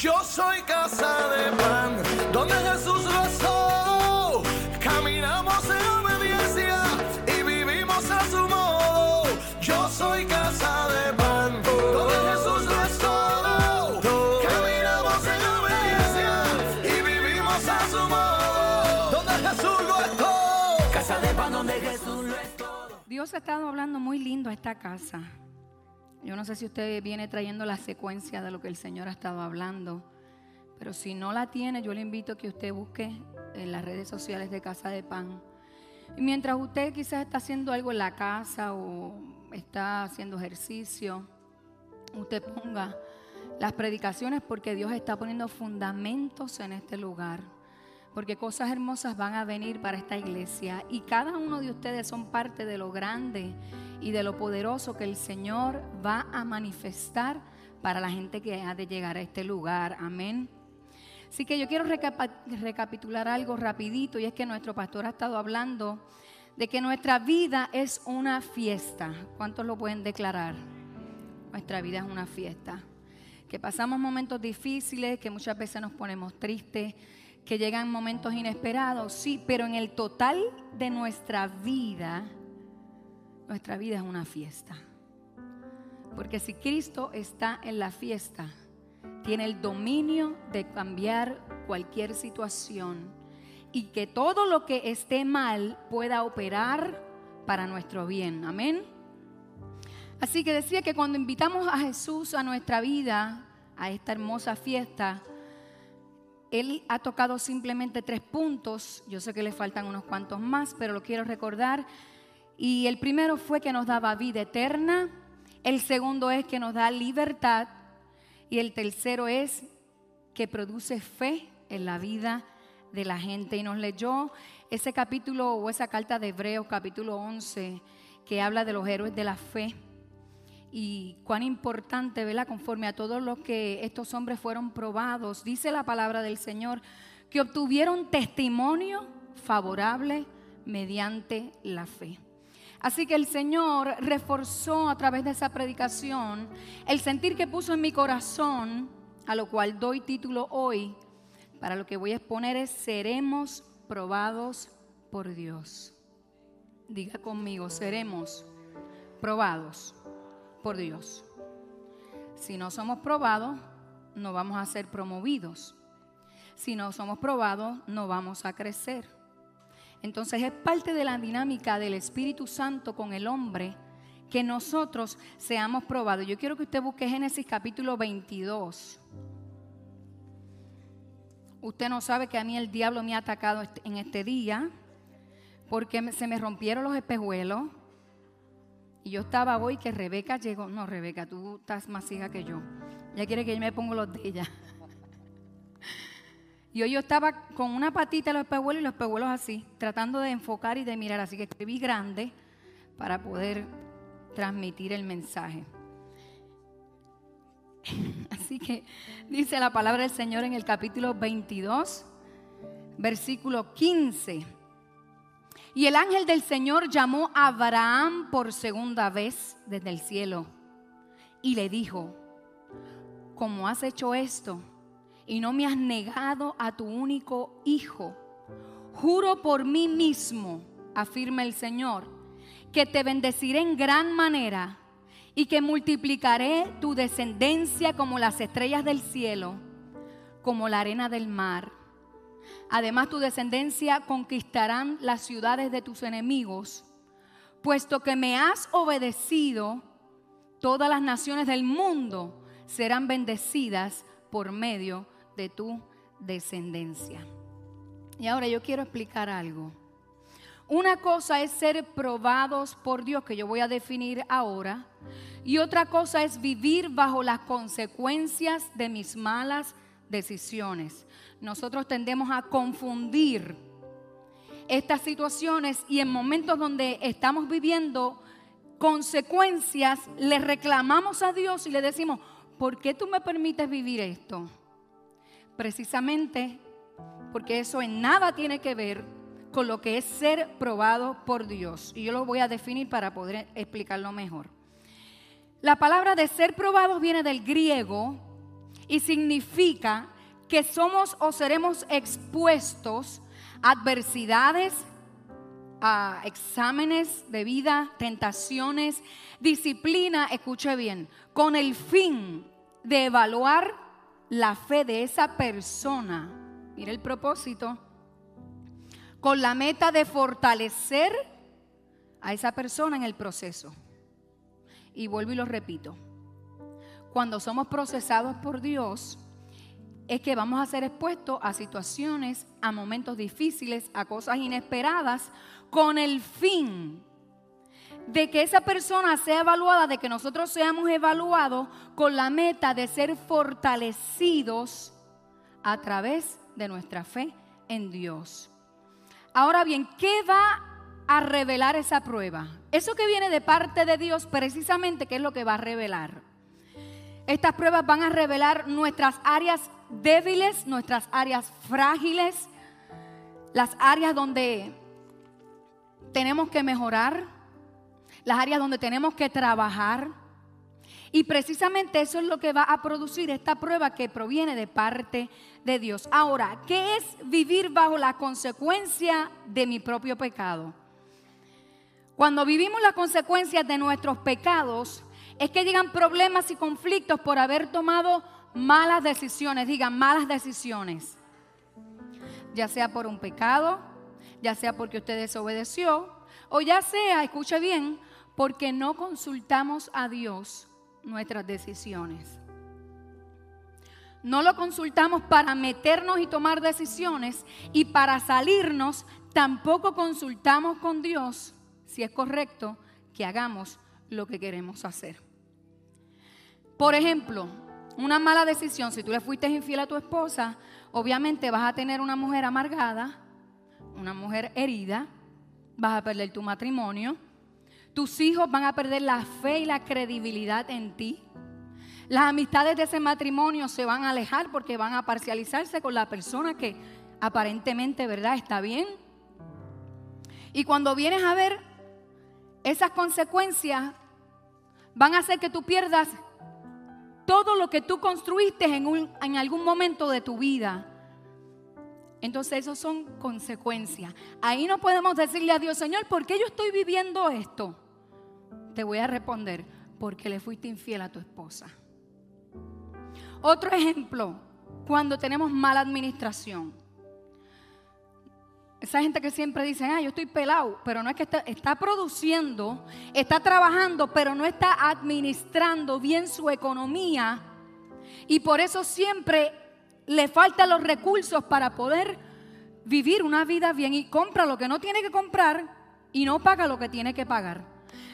Yo soy casa de pan, donde Jesús rezó. Caminamos en obediencia y vivimos a su modo. Yo soy casa de pan, donde Jesús rezó. Caminamos en obediencia y vivimos a su modo. Donde Jesús lo es todo. Casa de pan, donde Jesús lo es todo. Dios ha estado hablando muy lindo a esta casa. Yo no sé si usted viene trayendo la secuencia de lo que el Señor ha estado hablando, pero si no la tiene, yo le invito a que usted busque en las redes sociales de Casa de Pan. Y mientras usted quizás está haciendo algo en la casa o está haciendo ejercicio, usted ponga las predicaciones porque Dios está poniendo fundamentos en este lugar. Porque cosas hermosas van a venir para esta iglesia y cada uno de ustedes son parte de lo grande y de lo poderoso que el Señor va a manifestar para la gente que ha de llegar a este lugar. Amén. Así que yo quiero recapitular algo rapidito y es que nuestro pastor ha estado hablando de que nuestra vida es una fiesta. ¿Cuántos lo pueden declarar? Nuestra vida es una fiesta. Que pasamos momentos difíciles, que muchas veces nos ponemos tristes, que llegan momentos inesperados, sí, pero en el total de nuestra vida nuestra vida es una fiesta. Porque si Cristo está en la fiesta, tiene el dominio de cambiar cualquier situación y que todo lo que esté mal pueda operar para nuestro bien. Amén. Así que decía que cuando invitamos a Jesús a nuestra vida, a esta hermosa fiesta, Él ha tocado simplemente tres puntos. Yo sé que le faltan unos cuantos más, pero lo quiero recordar y el primero fue que nos daba vida eterna, el segundo es que nos da libertad y el tercero es que produce fe en la vida de la gente. Y nos leyó ese capítulo o esa carta de Hebreos capítulo 11 que habla de los héroes de la fe y cuán importante, ¿verdad? Conforme a todos los que estos hombres fueron probados, dice la palabra del Señor, que obtuvieron testimonio favorable mediante la fe. Así que el Señor reforzó a través de esa predicación el sentir que puso en mi corazón, a lo cual doy título hoy, para lo que voy a exponer es, seremos probados por Dios. Diga conmigo, seremos probados Dios. Si no somos probados, no vamos a ser promovidos. Si no somos probados, no vamos a crecer. Entonces es parte de la dinámica del Espíritu Santo con el hombre que nosotros seamos probados. Yo quiero que usted busque Génesis capítulo 22. Usted no sabe que a mí el diablo me ha atacado en este día porque se me rompieron los espejuelos. Y yo estaba hoy que Rebeca llegó. No, Rebeca, tú estás más hija que yo. Ya quiere que yo me ponga los de. Y hoy yo estaba con una patita en los espejuelos y los espejuelos así, tratando de enfocar y de mirar. Así que escribí grande para poder transmitir el mensaje. Así que dice la palabra del Señor en el capítulo 22, versículo 15. Y el ángel del Señor llamó a Abraham por segunda vez desde el cielo y le dijo, ¿cómo has hecho esto? y no me has negado a tu único hijo. Juro por mí mismo, afirma el Señor, que te bendeciré en gran manera y que multiplicaré tu descendencia como las estrellas del cielo, como la arena del mar. Además, tu descendencia conquistarán las ciudades de tus enemigos, puesto que me has obedecido, todas las naciones del mundo serán bendecidas por medio de tu descendencia. Y ahora yo quiero explicar algo. Una cosa es ser probados por Dios, que yo voy a definir ahora, y otra cosa es vivir bajo las consecuencias de mis malas decisiones. Nosotros tendemos a confundir estas situaciones y en momentos donde estamos viviendo consecuencias, le reclamamos a Dios y le decimos, ¿por qué tú me permites vivir esto? precisamente porque eso en nada tiene que ver con lo que es ser probado por Dios. Y yo lo voy a definir para poder explicarlo mejor. La palabra de ser probado viene del griego y significa que somos o seremos expuestos a adversidades, a exámenes de vida, tentaciones, disciplina, escuche bien, con el fin de evaluar la fe de esa persona. Mire el propósito. Con la meta de fortalecer a esa persona en el proceso. Y vuelvo y lo repito. Cuando somos procesados por Dios, es que vamos a ser expuestos a situaciones, a momentos difíciles, a cosas inesperadas, con el fin de que esa persona sea evaluada, de que nosotros seamos evaluados con la meta de ser fortalecidos a través de nuestra fe en Dios. Ahora bien, ¿qué va a revelar esa prueba? Eso que viene de parte de Dios, precisamente, ¿qué es lo que va a revelar? Estas pruebas van a revelar nuestras áreas débiles, nuestras áreas frágiles, las áreas donde tenemos que mejorar, las áreas donde tenemos que trabajar. Y precisamente eso es lo que va a producir esta prueba que proviene de parte de Dios. Ahora, ¿qué es vivir bajo la consecuencia de mi propio pecado? Cuando vivimos las consecuencias de nuestros pecados, es que llegan problemas y conflictos por haber tomado malas decisiones, digan malas decisiones. Ya sea por un pecado, ya sea porque usted desobedeció, o ya sea, escuche bien, porque no consultamos a Dios nuestras decisiones. No lo consultamos para meternos y tomar decisiones y para salirnos tampoco consultamos con Dios si es correcto que hagamos lo que queremos hacer. Por ejemplo, una mala decisión, si tú le fuiste infiel a tu esposa, obviamente vas a tener una mujer amargada, una mujer herida, vas a perder tu matrimonio, tus hijos van a perder la fe y la credibilidad en ti. Las amistades de ese matrimonio se van a alejar porque van a parcializarse con la persona que aparentemente, ¿verdad?, está bien. Y cuando vienes a ver, esas consecuencias van a hacer que tú pierdas todo lo que tú construiste en, en algún momento de tu vida. Entonces, eso son consecuencias. Ahí no podemos decirle a Dios, Señor, ¿por qué yo estoy viviendo esto? te voy a responder, porque le fuiste infiel a tu esposa. Otro ejemplo, cuando tenemos mala administración. Esa gente que siempre dice, ah, yo estoy pelado, pero no es que está, está, produciendo, está trabajando, pero no está administrando bien su economía. Y por eso siempre le faltan los recursos para poder vivir una vida bien y compra lo que no tiene que comprar y no paga lo que tiene que pagar.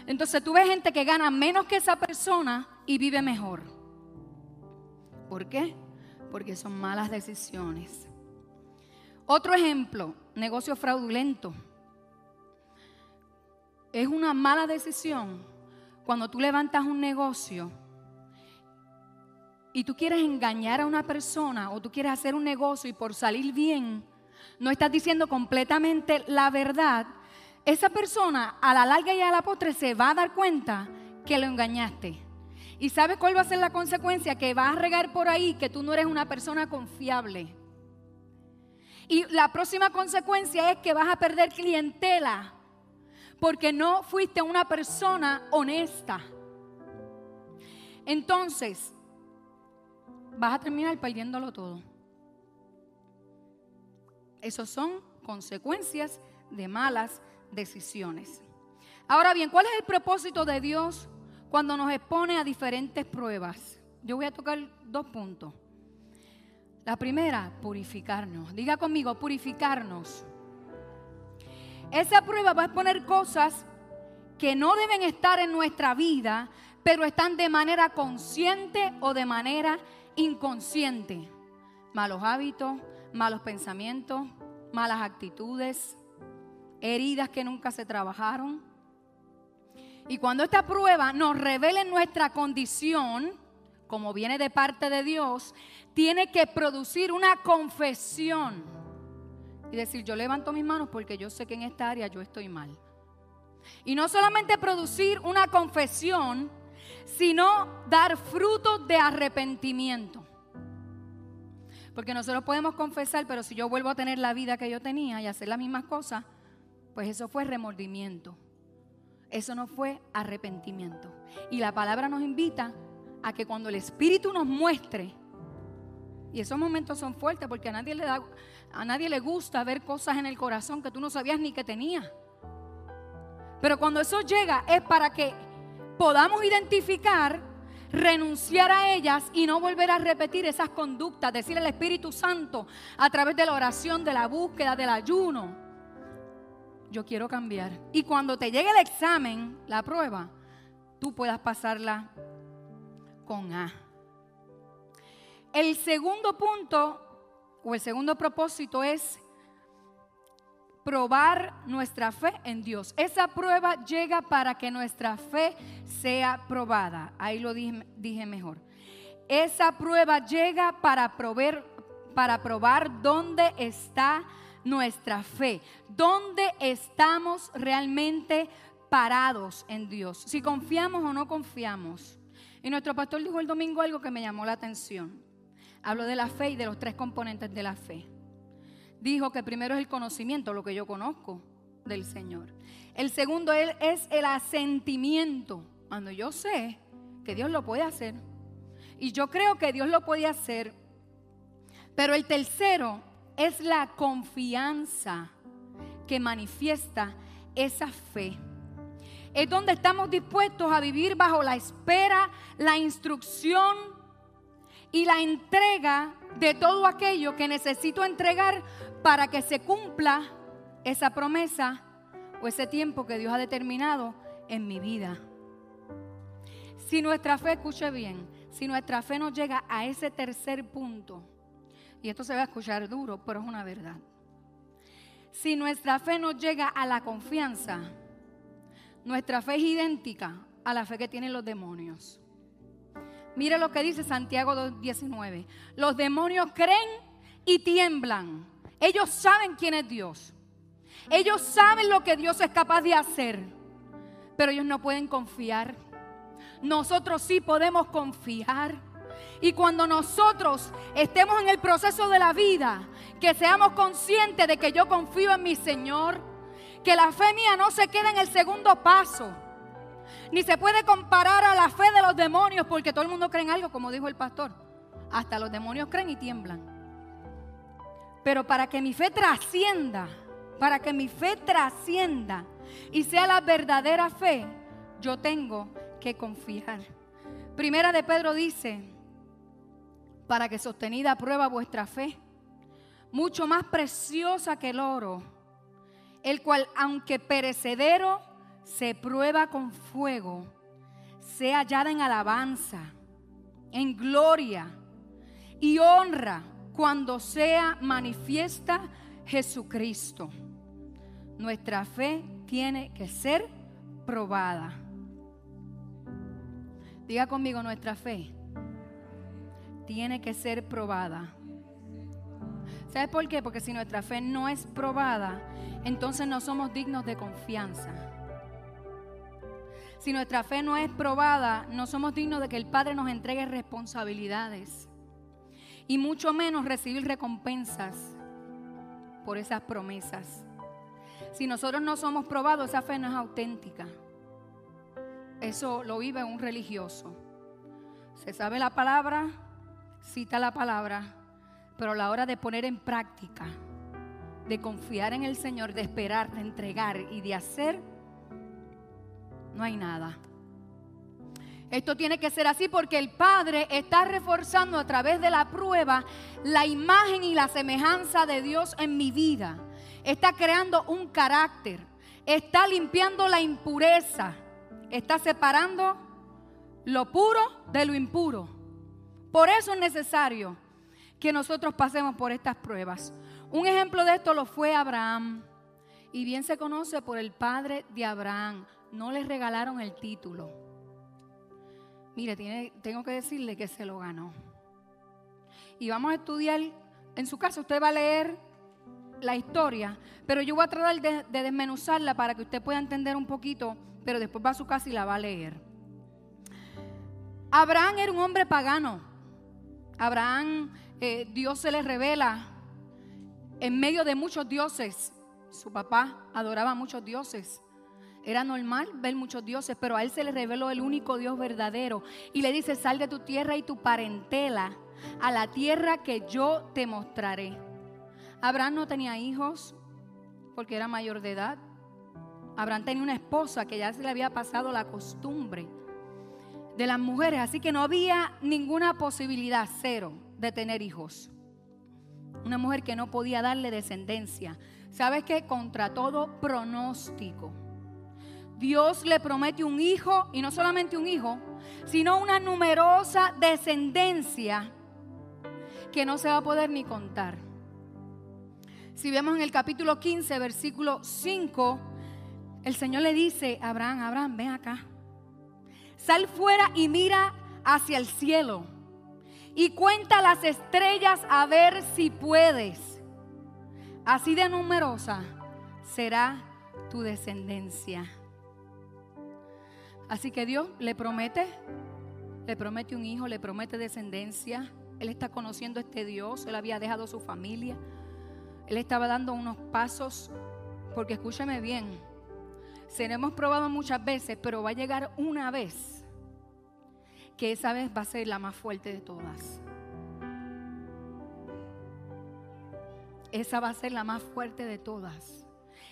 Entonces tú ves gente que gana menos que esa persona y vive mejor. ¿Por qué? Porque son malas decisiones. Otro ejemplo, negocio fraudulento. Es una mala decisión cuando tú levantas un negocio y tú quieres engañar a una persona o tú quieres hacer un negocio y por salir bien, no estás diciendo completamente la verdad, esa persona a la larga y a la postre se va a dar cuenta que lo engañaste. ¿Y sabe cuál va a ser la consecuencia? Que va a regar por ahí que tú no eres una persona confiable. Y la próxima consecuencia es que vas a perder clientela porque no fuiste una persona honesta. Entonces, vas a terminar perdiéndolo todo. Esas son consecuencias de malas decisiones. Ahora bien, ¿cuál es el propósito de Dios cuando nos expone a diferentes pruebas? Yo voy a tocar dos puntos. La primera, purificarnos. Diga conmigo, purificarnos. Esa prueba va a exponer cosas que no deben estar en nuestra vida, pero están de manera consciente o de manera inconsciente. Malos hábitos, malos pensamientos, malas actitudes, heridas que nunca se trabajaron. Y cuando esta prueba nos revela nuestra condición, como viene de parte de Dios, tiene que producir una confesión. Y decir, yo levanto mis manos porque yo sé que en esta área yo estoy mal. Y no solamente producir una confesión, sino dar frutos de arrepentimiento. Porque nosotros podemos confesar, pero si yo vuelvo a tener la vida que yo tenía y hacer las mismas cosas, pues eso fue remordimiento. Eso no fue arrepentimiento. Y la palabra nos invita a que cuando el Espíritu nos muestre, y esos momentos son fuertes porque a nadie le da, a nadie le gusta ver cosas en el corazón que tú no sabías ni que tenía. Pero cuando eso llega es para que podamos identificar, renunciar a ellas y no volver a repetir esas conductas, decir al Espíritu Santo a través de la oración, de la búsqueda, del ayuno. Yo quiero cambiar. Y cuando te llegue el examen, la prueba, tú puedas pasarla con A. El segundo punto o el segundo propósito es probar nuestra fe en Dios. Esa prueba llega para que nuestra fe sea probada. Ahí lo dije, mejor. Esa prueba llega para probar, para probar dónde está nuestra fe, dónde estamos realmente parados en Dios, si confiamos o no confiamos. Y nuestro pastor dijo el domingo algo que me llamó la atención. Habló de la fe y de los tres componentes de la fe dijo que primero es el conocimiento, lo que yo conozco del Señor. El segundo es el asentimiento, cuando yo sé que Dios lo puede hacer. Y yo creo que Dios lo puede hacer. Pero el tercero es la confianza que manifiesta esa fe. Es donde estamos dispuestos a vivir bajo la espera, la instrucción y la entrega de todo aquello que necesito entregar para que se cumpla esa promesa o ese tiempo que Dios ha determinado en mi vida. Si nuestra fe, escuche bien, si nuestra fe no llega a ese tercer punto, y esto se va a escuchar duro, pero es una verdad. Si nuestra fe no llega a la confianza, nuestra fe es idéntica a la fe que tienen los demonios. Mire lo que dice Santiago 2.19. Los demonios creen y tiemblan. Ellos saben quién es Dios. Ellos saben lo que Dios es capaz de hacer. Pero ellos no pueden confiar. Nosotros sí podemos confiar. Y cuando nosotros estemos en el proceso de la vida, que seamos conscientes de que yo confío en mi Señor, que la fe mía no se quede en el segundo paso, ni se puede comparar a la fe de los demonios, porque todo el mundo cree en algo, como dijo el pastor. Hasta los demonios creen y tiemblan. Pero para que mi fe trascienda, para que mi fe trascienda y sea la verdadera fe, yo tengo que confiar. Primera de Pedro dice, para que sostenida prueba vuestra fe, mucho más preciosa que el oro, el cual aunque perecedero se prueba con fuego, sea hallada en alabanza, en gloria y honra cuando sea manifiesta Jesucristo. Nuestra fe tiene que ser probada. Diga conmigo, nuestra fe tiene que ser probada. ¿Sabes por qué? Porque si nuestra fe no es probada, entonces no somos dignos de confianza. Si nuestra fe no es probada, no somos dignos de que el Padre nos entregue responsabilidades y mucho menos recibir recompensas por esas promesas. Si nosotros no somos probados, esa fe no es auténtica. Eso lo vive un religioso. Se sabe la palabra, cita la palabra, pero a la hora de poner en práctica, de confiar en el Señor, de esperar, de entregar y de hacer, no hay nada. Esto tiene que ser así porque el Padre está reforzando a través de la prueba la imagen y la semejanza de Dios en mi vida. Está creando un carácter. Está limpiando la impureza. Está separando lo puro de lo impuro. Por eso es necesario que nosotros pasemos por estas pruebas. Un ejemplo de esto lo fue Abraham. Y bien se conoce por el padre de Abraham. No le regalaron el título Mire, tiene, tengo que decirle que se lo ganó. Y vamos a estudiar, en su caso usted va a leer la historia, pero yo voy a tratar de, desmenuzarla para que usted pueda entender un poquito, pero después va a su casa y la va a leer. Abraham era un hombre pagano. Abraham eh, Dios se le revela en medio de muchos dioses. Su papá adoraba a muchos dioses. Era normal ver muchos dioses, pero a él se le reveló el único Dios verdadero. Y le dice, sal de tu tierra y tu parentela a la tierra que yo te mostraré. Abraham no tenía hijos porque era mayor de edad. Abraham tenía una esposa que ya se le había pasado la costumbre de las mujeres, así que no había ninguna posibilidad, cero, de tener hijos. Una mujer que no podía darle descendencia. ¿Sabes qué? Contra todo pronóstico. Dios le promete un hijo, y no solamente un hijo, sino una numerosa descendencia que no se va a poder ni contar. Si vemos en el capítulo 15, versículo 5, el Señor le dice Abraham, Abraham, ven acá. Sal fuera y mira hacia el cielo y cuenta las estrellas a ver si puedes. Así de numerosa será tu descendencia. Así que Dios le promete, le promete un hijo, le promete descendencia. Él está conociendo a este Dios, él había dejado su familia. Él estaba dando unos pasos, porque escúcheme bien, seremos probados muchas veces, pero va a llegar una vez que esa vez va a ser la más fuerte de todas. Esa va a ser la más fuerte de todas.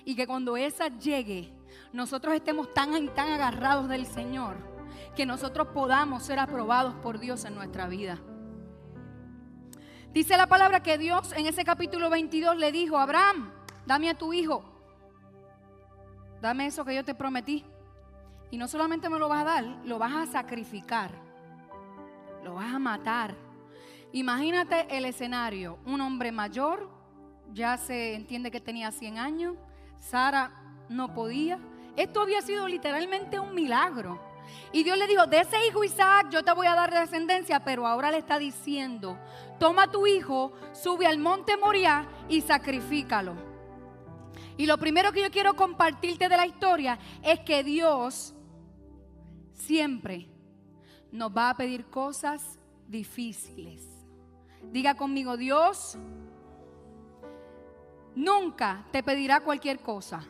Y que cuando esa llegue, nosotros estemos tan, tan agarrados del Señor, que nosotros podamos ser aprobados por Dios en nuestra vida. Dice la palabra que Dios en ese capítulo 22 le dijo, Abraham, dame a tu hijo, dame eso que yo te prometí. Y no solamente me lo vas a dar, lo vas a sacrificar, lo vas a matar. Imagínate el escenario, un hombre mayor, ya se entiende que tenía 100 años, Sara no podía. Esto había sido literalmente un milagro. Y Dios le dijo, de ese hijo Isaac yo te voy a dar descendencia, pero ahora le está diciendo, toma tu hijo, sube al monte Moriah y sacrifícalo. Y lo primero que yo quiero compartirte de la historia es que Dios siempre nos va a pedir cosas difíciles. Diga conmigo, Dios nunca te pedirá cualquier cosa.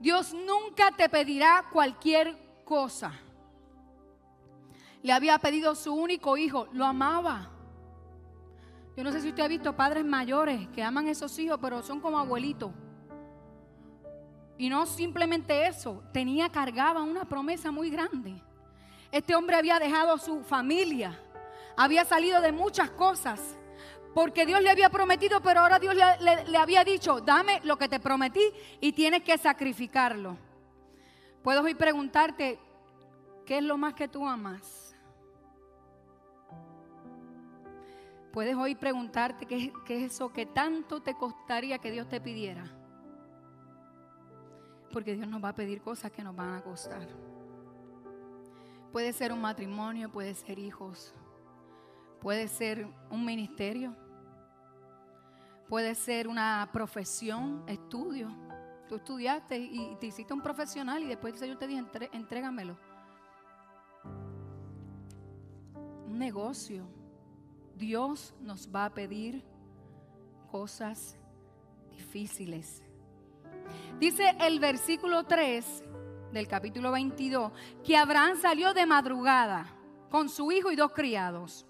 Dios nunca te pedirá cualquier cosa. Le había pedido su único hijo, lo amaba. Yo no sé si usted ha visto padres mayores que aman a esos hijos, pero son como abuelitos. Y no simplemente eso, tenía cargaba una promesa muy grande. Este hombre había dejado su familia, había salido de muchas cosas porque Dios le había prometido, pero ahora Dios le, había dicho, dame lo que te prometí y tienes que sacrificarlo. Puedo hoy preguntarte, ¿qué es lo más que tú amas? Puedes hoy preguntarte qué, qué es eso que tanto te costaría que Dios te pidiera. Porque Dios nos va a pedir cosas que nos van a costar. Puede ser un matrimonio, puede ser hijos, puede ser un ministerio, Puede ser una profesión, estudio. Tú estudiaste y te hiciste un profesional y después el Señor te dijo, entrégamelo. Un negocio. Dios nos va a pedir cosas difíciles. Dice el versículo 3 del capítulo 22 que Abraham salió de madrugada con su hijo y dos criados.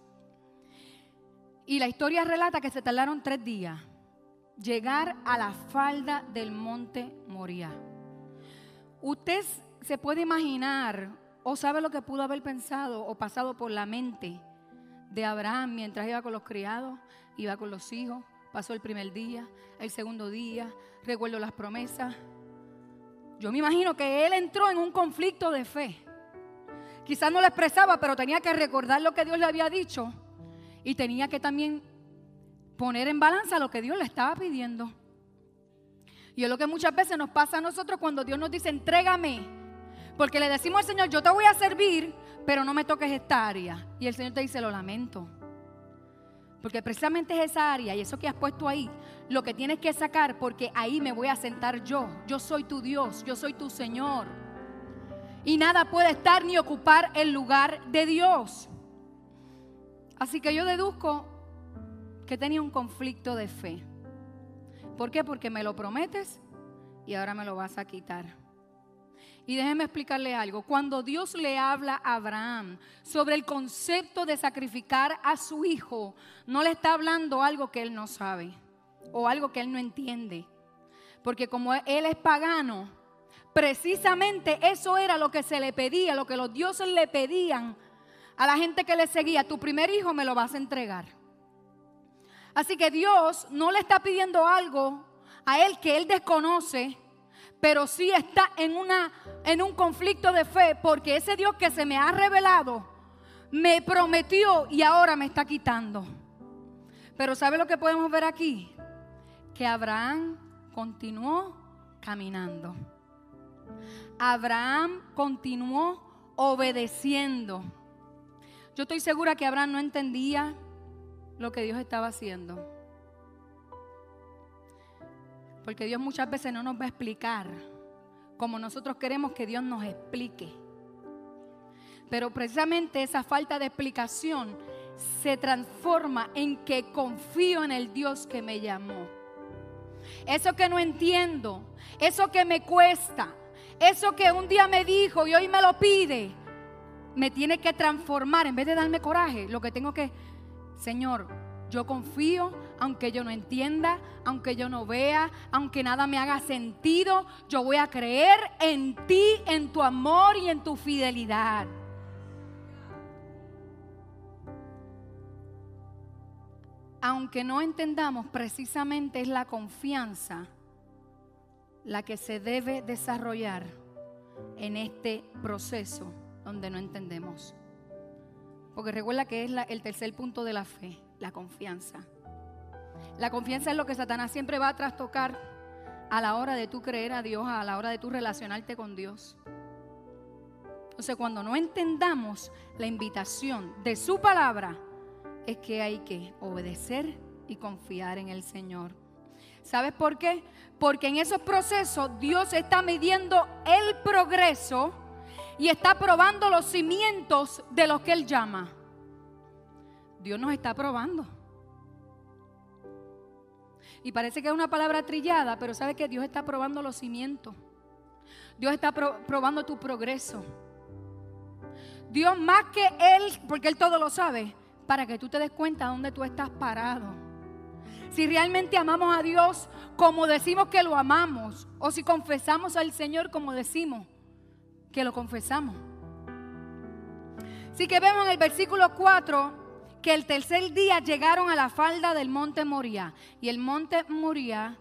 Y la historia relata que se tardaron tres días llegar a la falda del monte Moria. Usted se puede imaginar o sabe lo que pudo haber pensado o pasado por la mente de Abraham mientras iba con los criados, iba con los hijos, pasó el primer día, el segundo día, recuerdo las promesas. Yo me imagino que él entró en un conflicto de fe. Quizás no lo expresaba, pero tenía que recordar lo que Dios le había dicho y tenía que también poner en balanza lo que Dios le estaba pidiendo. Y es lo que muchas veces nos pasa a nosotros cuando Dios nos dice, entrégame. Porque le decimos al Señor, yo te voy a servir, pero no me toques esta área. Y el Señor te dice, lo lamento. Porque precisamente es esa área y eso que has puesto ahí, lo que tienes que sacar, porque ahí me voy a sentar yo. Yo soy tu Dios, yo soy tu Señor. Y nada puede estar ni ocupar el lugar de Dios. Así que yo deduzco que tenía un conflicto de fe. ¿Por qué? Porque me lo prometes y ahora me lo vas a quitar. Y déjeme explicarle algo. Cuando Dios le habla a Abraham sobre el concepto de sacrificar a su hijo, no le está hablando algo que él no sabe o algo que él no entiende. Porque como él es pagano, precisamente eso era lo que se le pedía, lo que los dioses le pedían a la gente que le seguía. Tu primer hijo me lo vas a entregar. Así que Dios no le está pidiendo algo a él que él desconoce, pero sí está en, una, en un conflicto de fe, porque ese Dios que se me ha revelado me prometió y ahora me está quitando. Pero ¿sabe lo que podemos ver aquí? Que Abraham continuó caminando. Abraham continuó obedeciendo. Yo estoy segura que Abraham no entendía lo que Dios estaba haciendo. Porque Dios muchas veces no nos va a explicar como nosotros queremos que Dios nos explique. Pero precisamente esa falta de explicación se transforma en que confío en el Dios que me llamó. Eso que no entiendo, eso que me cuesta, eso que un día me dijo y hoy me lo pide, me tiene que transformar. En vez de darme coraje, lo que tengo que, Señor, yo confío, aunque yo no entienda, aunque yo no vea, aunque nada me haga sentido, yo voy a creer en ti, en tu amor y en tu fidelidad. Aunque no entendamos, precisamente es la confianza la que se debe desarrollar en este proceso donde no entendemos. Porque recuerda que es el tercer punto de la fe la confianza. La confianza es lo que Satanás siempre va a trastocar a la hora de tú creer a Dios, a la hora de tú relacionarte con Dios. Entonces, cuando no entendamos la invitación de su palabra, es que hay que obedecer y confiar en el Señor. ¿Sabes por qué? Porque en esos procesos Dios está midiendo el progreso y está probando los cimientos de lo que Él llama. Dios nos está probando. Y parece que es una palabra trillada, pero sabe que Dios está probando los cimientos. Dios está probando tu progreso. Dios más que Él, porque Él todo lo sabe, para que tú te des cuenta de dónde tú estás parado. Si realmente amamos a Dios como decimos que lo amamos, o si confesamos al Señor como decimos que lo confesamos. Así que vemos en el versículo 4 que el tercer día llegaron a la falda del monte Moria. Y el monte Moria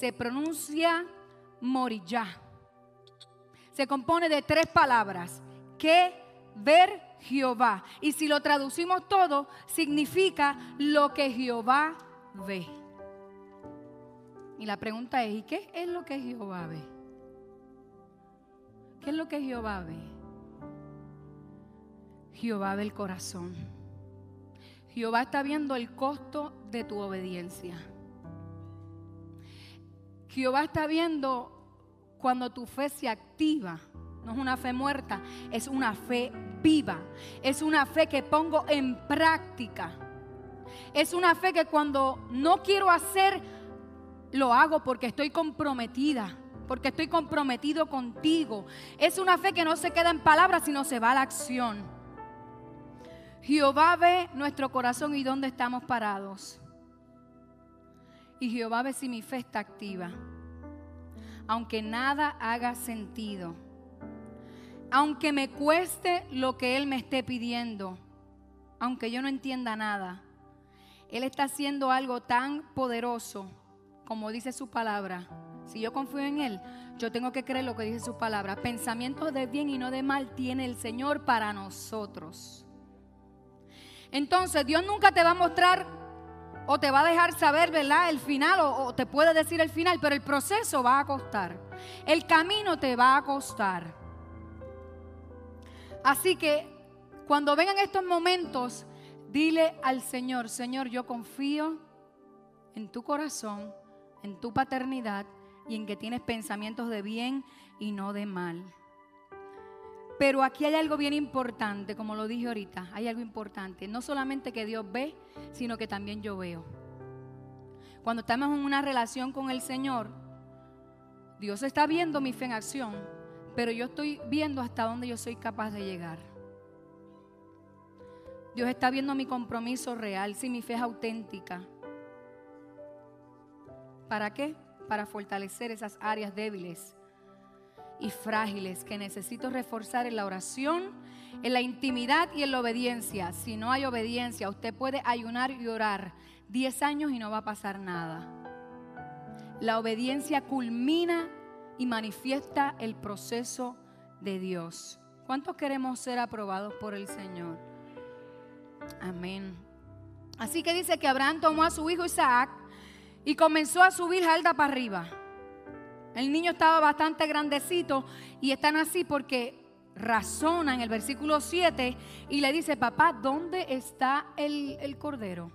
se pronuncia Moriyá. Se compone de tres palabras. Que ver Jehová. Y si lo traducimos todo, significa lo que Jehová ve. Y la pregunta es, ¿y qué es lo que Jehová ve? ¿Qué es lo que Jehová ve? Jehová ve el corazón. Jehová está viendo el costo de tu obediencia. Jehová está viendo cuando tu fe se activa. No es una fe muerta, es una fe viva. Es una fe que pongo en práctica. Es una fe que cuando no quiero hacer, lo hago porque estoy comprometida, porque estoy comprometido contigo. Es una fe que no se queda en palabras, sino se va a la acción. Jehová ve nuestro corazón y dónde estamos parados. Y Jehová ve si mi fe está activa. Aunque nada haga sentido. Aunque me cueste lo que Él me esté pidiendo. Aunque yo no entienda nada. Él está haciendo algo tan poderoso como dice su palabra. Si yo confío en Él, yo tengo que creer lo que dice su palabra. Pensamientos de bien y no de mal tiene el Señor para nosotros. Entonces Dios nunca te va a mostrar o te va a dejar saber, ¿verdad? El final o, te puede decir el final, pero el proceso va a costar. El camino te va a costar. Así que cuando vengan estos momentos, dile al Señor, Señor, yo confío en tu corazón, en tu paternidad y en que tienes pensamientos de bien y no de mal. Pero aquí hay algo bien importante, como lo dije ahorita, hay algo importante. No solamente que Dios ve, sino que también yo veo. Cuando estamos en una relación con el Señor, Dios está viendo mi fe en acción, pero yo estoy viendo hasta dónde yo soy capaz de llegar. Dios está viendo mi compromiso real, si mi fe es auténtica. ¿Para qué? Para fortalecer esas áreas débiles y frágiles que necesito reforzar en la oración, en la intimidad y en la obediencia. Si no hay obediencia, usted puede ayunar y orar 10 años y no va a pasar nada. La obediencia culmina y manifiesta el proceso de Dios. ¿Cuántos queremos ser aprobados por el Señor? Amén. Así que dice que Abraham tomó a su hijo Isaac y comenzó a subir alta para arriba. El niño estaba bastante grandecito y están así porque razona en el versículo 7 y le dice, papá, ¿dónde está el, el cordero?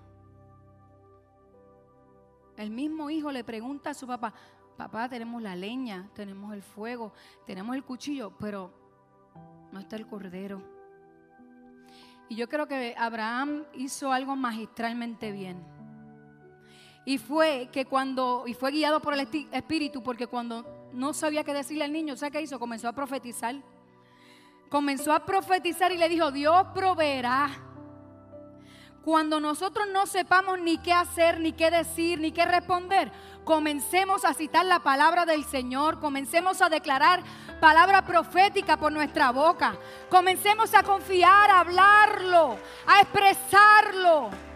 El mismo hijo le pregunta a su papá, papá, tenemos la leña, tenemos el fuego, tenemos el cuchillo, pero no está el cordero. Y yo creo que Abraham hizo algo magistralmente bien. Y fue que cuando, y fue guiado por el Espíritu, porque cuando no sabía qué decirle al niño, ¿sabe qué hizo? Comenzó a profetizar. Comenzó a profetizar y le dijo, Dios proveerá. Cuando nosotros no sepamos ni qué hacer, ni qué decir, ni qué responder, comencemos a citar la palabra del Señor, comencemos a declarar palabra profética por nuestra boca, comencemos a confiar, a hablarlo, a expresarlo.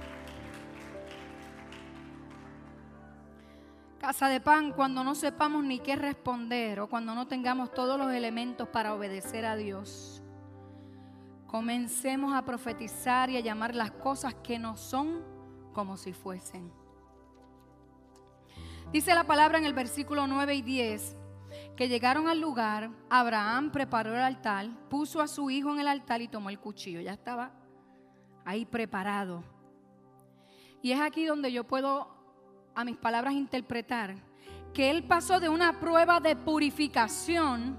Casa de pan, cuando no sepamos ni qué responder o cuando no tengamos todos los elementos para obedecer a Dios, comencemos a profetizar y a llamar las cosas que no son como si fuesen. Dice la palabra en el versículo 9 y 10 que llegaron al lugar, Abraham preparó el altar, puso a su hijo en el altar y tomó el cuchillo. Ya estaba ahí preparado. Y es aquí donde yo puedo a mis palabras interpretar que él pasó de una prueba de purificación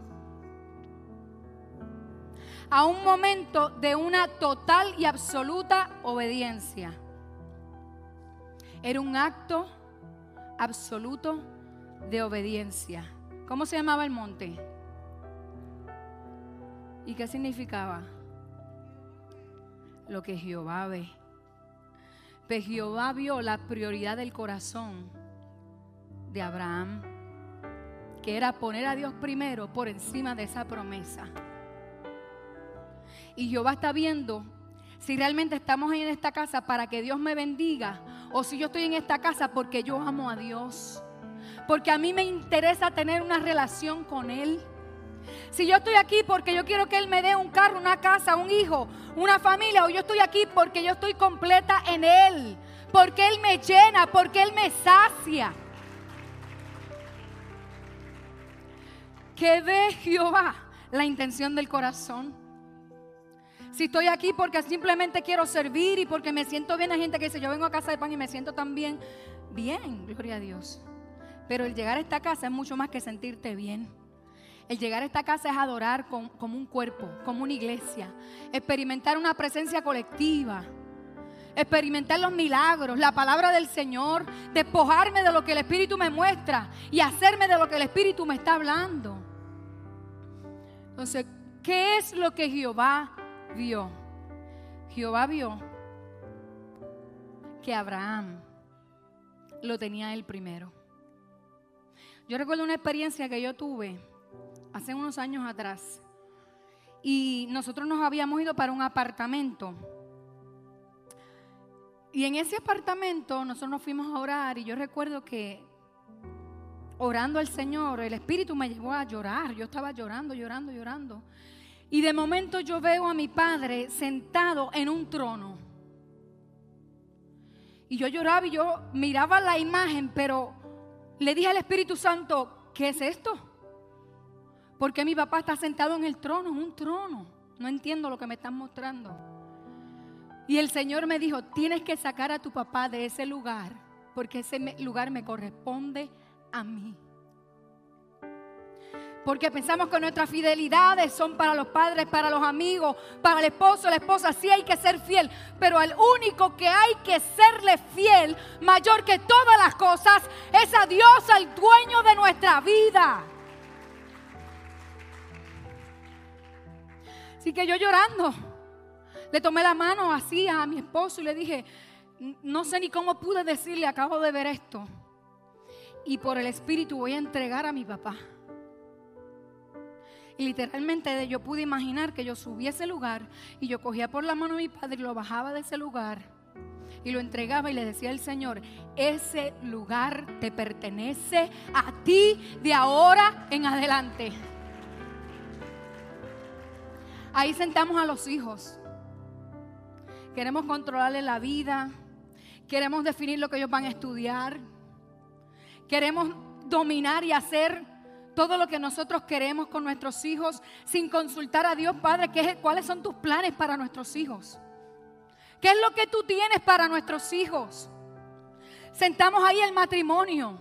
a un momento de una total y absoluta obediencia. Era un acto absoluto de obediencia. ¿Cómo se llamaba el monte? ¿Y qué significaba? Lo que Jehová ve. Pues Jehová vio la prioridad del corazón de Abraham, que era poner a Dios primero por encima de esa promesa. Y Jehová está viendo si realmente estamos en esta casa para que Dios me bendiga o si yo estoy en esta casa porque yo amo a Dios. Porque a mí me interesa tener una relación con Él. Si yo estoy aquí porque yo quiero que Él me dé un carro, una casa, un hijo, una familia, o yo estoy aquí porque yo estoy completa en Él, porque Él me llena, porque Él me sacia. Que ve Jehová la intención del corazón. Si estoy aquí porque simplemente quiero servir y porque me siento bien, hay gente que dice, yo vengo a casa de pan y me siento tan bien. Bien, gloria a Dios. Pero el llegar a esta casa es mucho más que sentirte bien. El llegar a esta casa es adorar como un cuerpo, como una iglesia. Experimentar una presencia colectiva. Experimentar los milagros, la palabra del Señor. Despojarme de lo que el Espíritu me muestra y hacerme de lo que el Espíritu me está hablando. Entonces, ¿qué es lo que Jehová vio? Jehová vio que Abraham lo tenía él primero. Yo recuerdo una experiencia que yo tuve hace unos años atrás. Y nosotros nos habíamos ido para un apartamento. Y en ese apartamento nosotros nos fuimos a orar y yo recuerdo que orando al Señor, el Espíritu me llevó a llorar. Yo estaba llorando, llorando, llorando. Y de momento yo veo a mi padre sentado en un trono. Y yo lloraba y yo miraba la imagen, pero le dije al Espíritu Santo, ¿qué es esto? ¿Por qué mi papá está sentado en el trono, en un trono? No entiendo lo que me están mostrando. Y el Señor me dijo, tienes que sacar a tu papá de ese lugar, porque ese lugar me corresponde a mí. Porque pensamos que nuestras fidelidades son para los padres, para los amigos, para el esposo, la esposa. Sí hay que ser fiel. Pero el único que hay que serle fiel, mayor que todas las cosas, es a Dios, al dueño de nuestra vida. Así que yo llorando, le tomé la mano así a mi esposo y le dije, no sé ni cómo pude decirle, acabo de ver esto. Y por el Espíritu voy a entregar a mi papá. Y literalmente yo pude imaginar que yo subí a ese lugar y yo cogía por la mano a mi padre y lo bajaba de ese lugar y lo entregaba y le decía al Señor, ese lugar te pertenece a ti de ahora en adelante. Ahí sentamos a los hijos. Queremos controlarle la vida. Queremos definir lo que ellos van a estudiar. Queremos dominar y hacer todo lo que nosotros queremos con nuestros hijos sin consultar a Dios, Padre, ¿qué, ¿cuáles son tus planes para nuestros hijos? ¿Qué es lo que tú tienes para nuestros hijos? Sentamos ahí el matrimonio.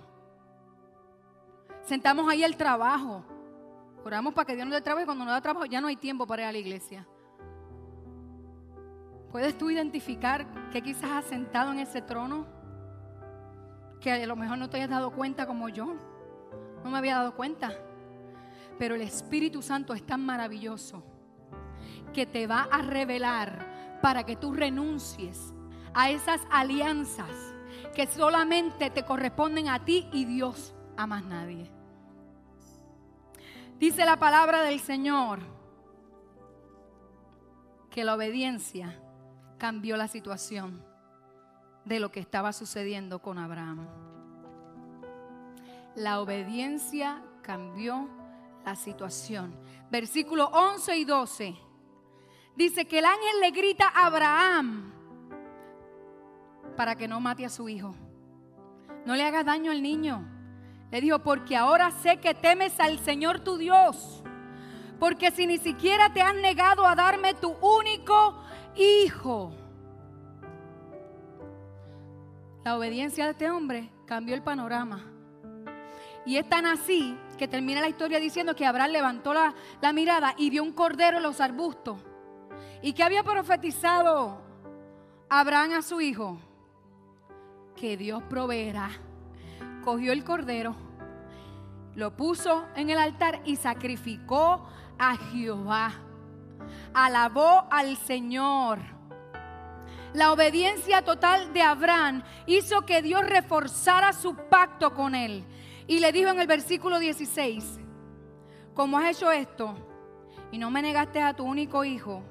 Sentamos ahí el trabajo. Oramos para que Dios nos dé trabajo y cuando nos da trabajo ya no hay tiempo para ir a la iglesia. ¿Puedes tú identificar que quizás has sentado en ese trono? Que a lo mejor no te hayas dado cuenta como yo. No me había dado cuenta. Pero el Espíritu Santo es tan maravilloso que te va a revelar para que tú renuncies a esas alianzas que solamente te corresponden a ti y Dios, a más nadie. Dice la palabra del Señor que la obediencia cambió la situación de lo que estaba sucediendo con Abraham. La obediencia cambió la situación. Versículo 11 y 12. Dice que el ángel le grita a Abraham para que no mate a su hijo. No le hagas daño al niño. Le dijo, porque ahora sé que temes al Señor tu Dios. Porque si ni siquiera te has negado a darme tu único hijo. La obediencia de este hombre cambió el panorama. Y es tan así que termina la historia diciendo que Abraham levantó la, la mirada y vio un cordero en los arbustos. ¿Y que había profetizado Abraham a su hijo? Que Dios proveerá cogió el cordero, lo puso en el altar y sacrificó a Jehová. Alabó al Señor. La obediencia total de Abraham hizo que Dios reforzara su pacto con él. Y le dijo en el versículo 16, como has hecho esto y no me negaste a tu único hijo,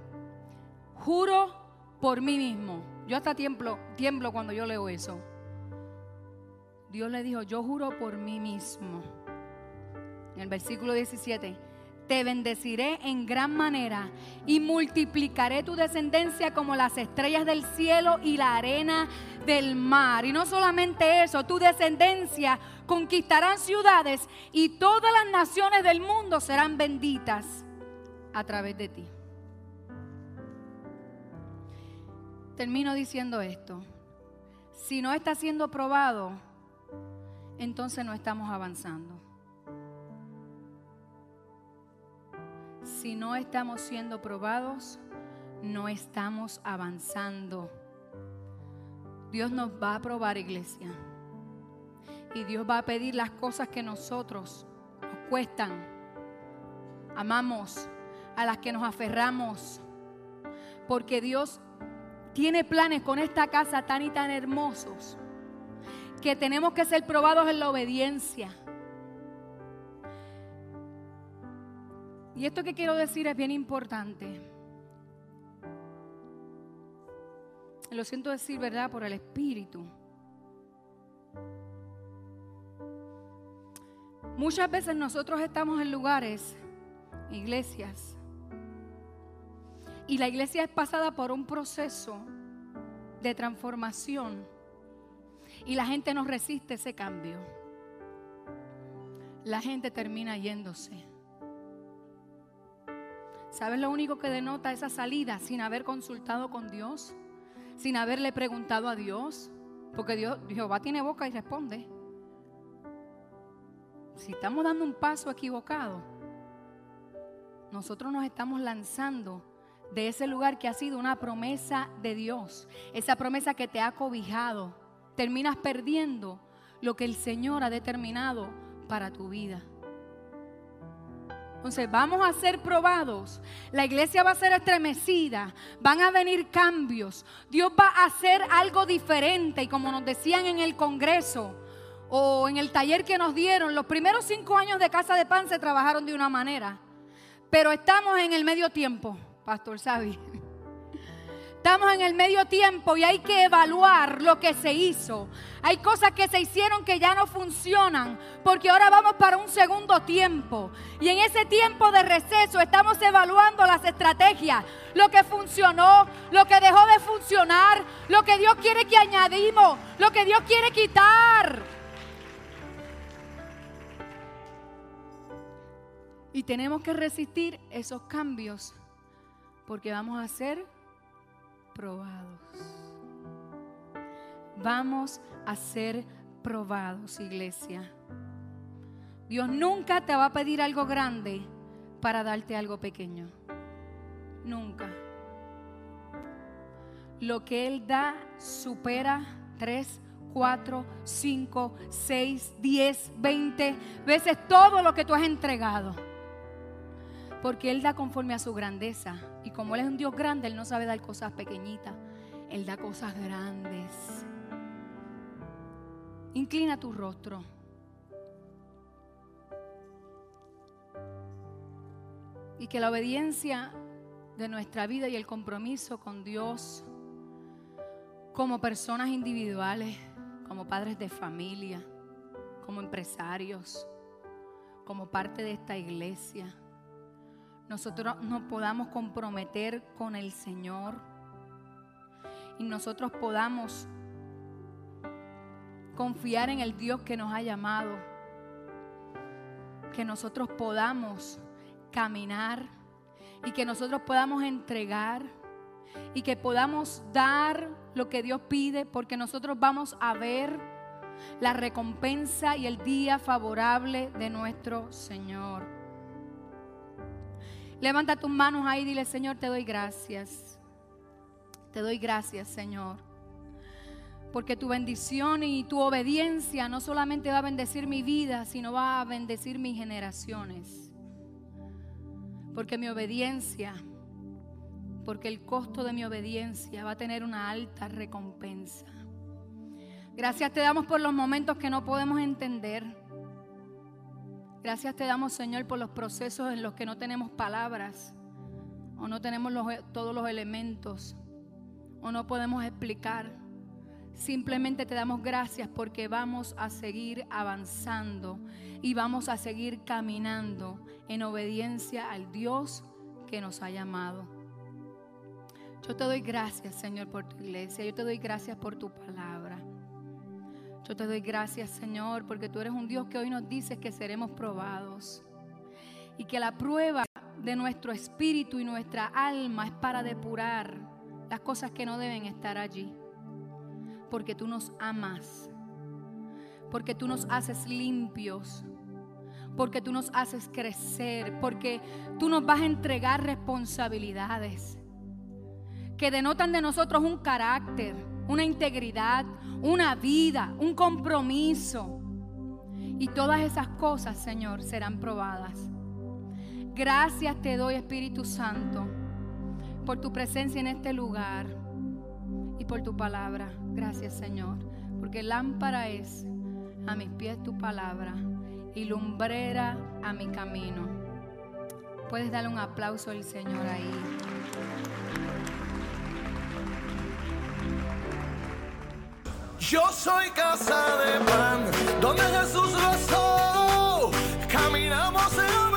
juro por mí mismo. Yo hasta tiemblo, tiemblo cuando yo leo eso. Dios le dijo, yo juro por mí mismo. En el versículo 17, te bendeciré en gran manera y multiplicaré tu descendencia como las estrellas del cielo y la arena del mar. Y no solamente eso, tu descendencia conquistarán ciudades y todas las naciones del mundo serán benditas a través de ti. Termino diciendo esto. Si no está siendo probado, entonces no estamos avanzando. Si no estamos siendo probados, no estamos avanzando. Dios nos va a probar, iglesia. Y Dios va a pedir las cosas que nosotros nos cuestan, amamos, a las que nos aferramos. Porque Dios tiene planes con esta casa tan y tan hermosos que tenemos que ser probados en la obediencia. Y esto que quiero decir es bien importante. Lo siento decir, ¿verdad? Por el Espíritu. Muchas veces nosotros estamos en lugares, iglesias, y la iglesia es pasada por un proceso de transformación y la gente no resiste ese cambio, la gente termina yéndose. ¿Sabes lo único que denota esa salida sin haber consultado con Dios? Sin haberle preguntado a Dios. Porque Dios, Jehová tiene boca y responde. Si estamos dando un paso equivocado, nosotros nos estamos lanzando de ese lugar que ha sido una promesa de Dios, esa promesa que te ha cobijado, terminas perdiendo lo que el Señor ha determinado para tu vida. Entonces vamos a ser probados, la iglesia va a ser estremecida, van a venir cambios, Dios va a hacer algo diferente y como nos decían en el Congreso o en el taller que nos dieron, los primeros cinco años de Casa de Pan se trabajaron de una manera, pero estamos en el medio tiempo. Pastor Sabi. Estamos en el medio tiempo y hay que evaluar lo que se hizo. Hay cosas que se hicieron que ya no funcionan porque ahora vamos para un segundo tiempo. Y en ese tiempo de receso estamos evaluando las estrategias, lo que funcionó, lo que dejó de funcionar, lo que Dios quiere que añadimos, lo que Dios quiere quitar. Y tenemos que resistir esos cambios porque vamos a ser probados. Vamos a ser probados, iglesia. Dios nunca te va a pedir algo grande para darte algo pequeño. Nunca. Lo que Él da supera tres, cuatro, cinco, seis, diez, veinte veces todo lo que tú has entregado. Porque Él da conforme a su grandeza. Como Él es un Dios grande, Él no sabe dar cosas pequeñitas. Él da cosas grandes. Inclina tu rostro. Y que la obediencia de nuestra vida y el compromiso con Dios como personas individuales, como padres de familia, como empresarios, como parte de esta iglesia, nosotros nos podamos comprometer con el Señor y nosotros podamos confiar en el Dios que nos ha llamado, que nosotros podamos caminar y que nosotros podamos entregar y que podamos dar lo que Dios pide porque nosotros vamos a ver la recompensa y el día favorable de nuestro Señor. Levanta tus manos ahí y dile, Señor, te doy gracias. Te doy gracias, Señor. Porque tu bendición y tu obediencia no solamente va a bendecir mi vida, sino va a bendecir mis generaciones. Porque mi obediencia, porque el costo de mi obediencia va a tener una alta recompensa. Gracias te damos por los momentos que no podemos entender Gracias te damos, Señor, por los procesos en los que no tenemos palabras o no tenemos todos los elementos o no podemos explicar. Simplemente te damos gracias porque vamos a seguir avanzando y vamos a seguir caminando en obediencia al Dios que nos ha llamado. Yo te doy gracias, Señor, por tu iglesia. Yo te doy gracias por tu palabra. Yo te doy gracias, Señor, porque tú eres un Dios que hoy nos dices que seremos probados. Y que la prueba de nuestro espíritu y nuestra alma es para depurar las cosas que no deben estar allí. Porque tú nos amas. Porque tú nos haces limpios. Porque tú nos haces crecer. Porque tú nos vas a entregar responsabilidades que denotan de nosotros un carácter una integridad, una vida, un compromiso. Y todas esas cosas, Señor, serán probadas. Gracias te doy, Espíritu Santo, por tu presencia en este lugar y por tu palabra. Gracias, Señor, porque lámpara es a mis pies tu palabra y lumbrera a mi camino. Puedes darle un aplauso al Señor ahí. Yo soy casa de pan, donde Jesús lo Caminamos en